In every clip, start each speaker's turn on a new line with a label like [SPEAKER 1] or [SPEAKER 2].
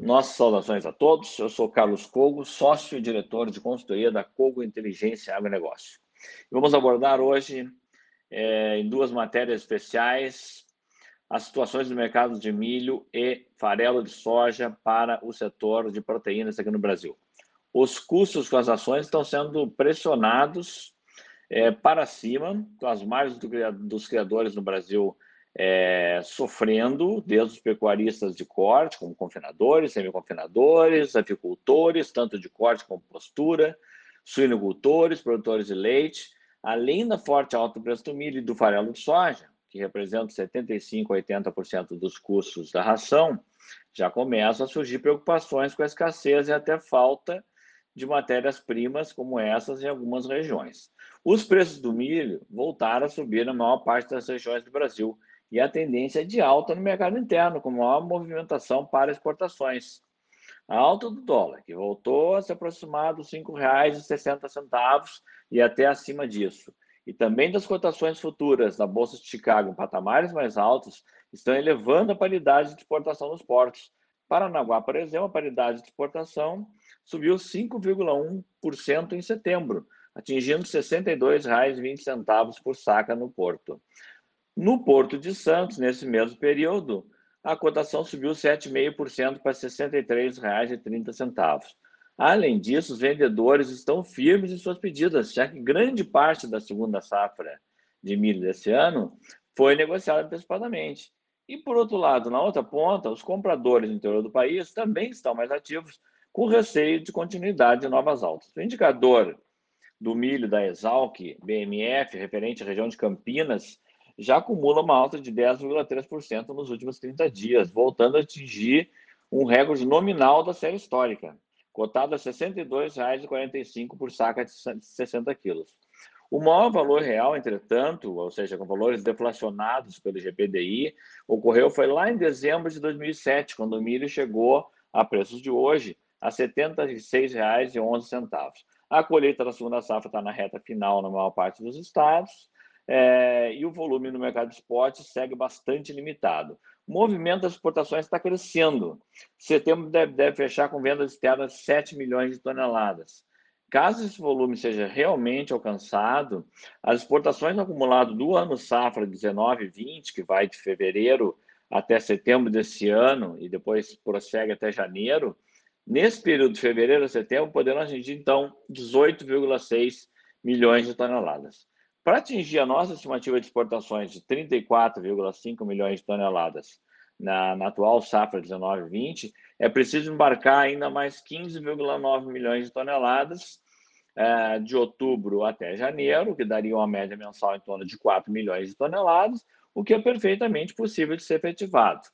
[SPEAKER 1] Nossas saudações a todos. Eu sou Carlos Cogo, sócio e diretor de consultoria da Cogo Inteligência Agronegócio. Vamos abordar hoje, é, em duas matérias especiais, as situações do mercado de milho e farelo de soja para o setor de proteínas aqui no Brasil. Os custos com as ações estão sendo pressionados é, para cima, as margens do, dos criadores no Brasil é, sofrendo, desde os pecuaristas de corte, como confinadores, semiconfinadores, apicultores, tanto de corte como postura, suinocultores, produtores de leite, além da forte alta do preço do milho e do farelo de soja, que representa 75% a 80% dos custos da ração, já começam a surgir preocupações com a escassez e até falta de matérias-primas como essas em algumas regiões. Os preços do milho voltaram a subir na maior parte das regiões do Brasil, e a tendência é de alta no mercado interno, com maior movimentação para exportações. A alta do dólar, que voltou a se aproximar dos R$ 5,60 e até acima disso, e também das cotações futuras na Bolsa de Chicago em patamares mais altos, estão elevando a paridade de exportação nos portos. Paranaguá, por exemplo, a paridade de exportação subiu 5,1% em setembro, atingindo R$ 62,20 por saca no porto. No Porto de Santos, nesse mesmo período, a cotação subiu 7,5% para R$ 63,30. Além disso, os vendedores estão firmes em suas pedidas, já que grande parte da segunda safra de milho desse ano foi negociada antecipadamente. E, por outro lado, na outra ponta, os compradores no interior do país também estão mais ativos, com receio de continuidade de novas altas. O indicador do milho da Exalc, BMF, referente à região de Campinas, já acumula uma alta de 10,3% nos últimos 30 dias, voltando a atingir um recorde nominal da série histórica, cotado a R$ 62,45 por saca de 60 quilos. O maior valor real, entretanto, ou seja, com valores deflacionados pelo GPDI, ocorreu foi lá em dezembro de 2007, quando o milho chegou a preços de hoje a R$ 76,11. A colheita da segunda safra está na reta final na maior parte dos estados, é, e o volume no mercado de spot segue bastante limitado. O movimento das exportações está crescendo. Setembro deve, deve fechar com vendas externas de 7 milhões de toneladas. Caso esse volume seja realmente alcançado, as exportações acumuladas do ano safra 19 e 20, que vai de fevereiro até setembro desse ano e depois prossegue até janeiro, nesse período de fevereiro a setembro poderão atingir então 18,6 milhões de toneladas. Para atingir a nossa estimativa de exportações de 34,5 milhões de toneladas na, na atual safra 19-20, é preciso embarcar ainda mais 15,9 milhões de toneladas é, de outubro até janeiro, que daria uma média mensal em torno de 4 milhões de toneladas, o que é perfeitamente possível de ser efetivado.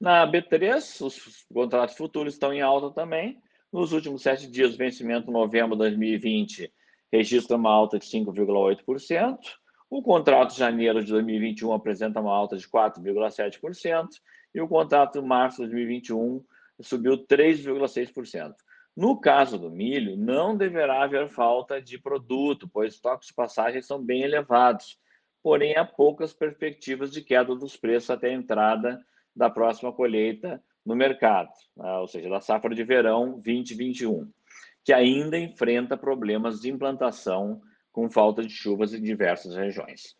[SPEAKER 1] Na B3, os contratos futuros estão em alta também. Nos últimos sete dias, vencimento novembro de 2020 registra uma alta de 5,8%. O contrato de janeiro de 2021 apresenta uma alta de 4,7%. E o contrato de março de 2021 subiu 3,6%. No caso do milho, não deverá haver falta de produto, pois estoques de passagem são bem elevados. Porém, há poucas perspectivas de queda dos preços até a entrada da próxima colheita no mercado, né? ou seja, da safra de verão 2021 que ainda enfrenta problemas de implantação com falta de chuvas em diversas regiões.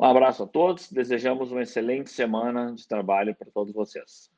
[SPEAKER 1] Um abraço a todos, desejamos uma excelente semana de trabalho para todos vocês.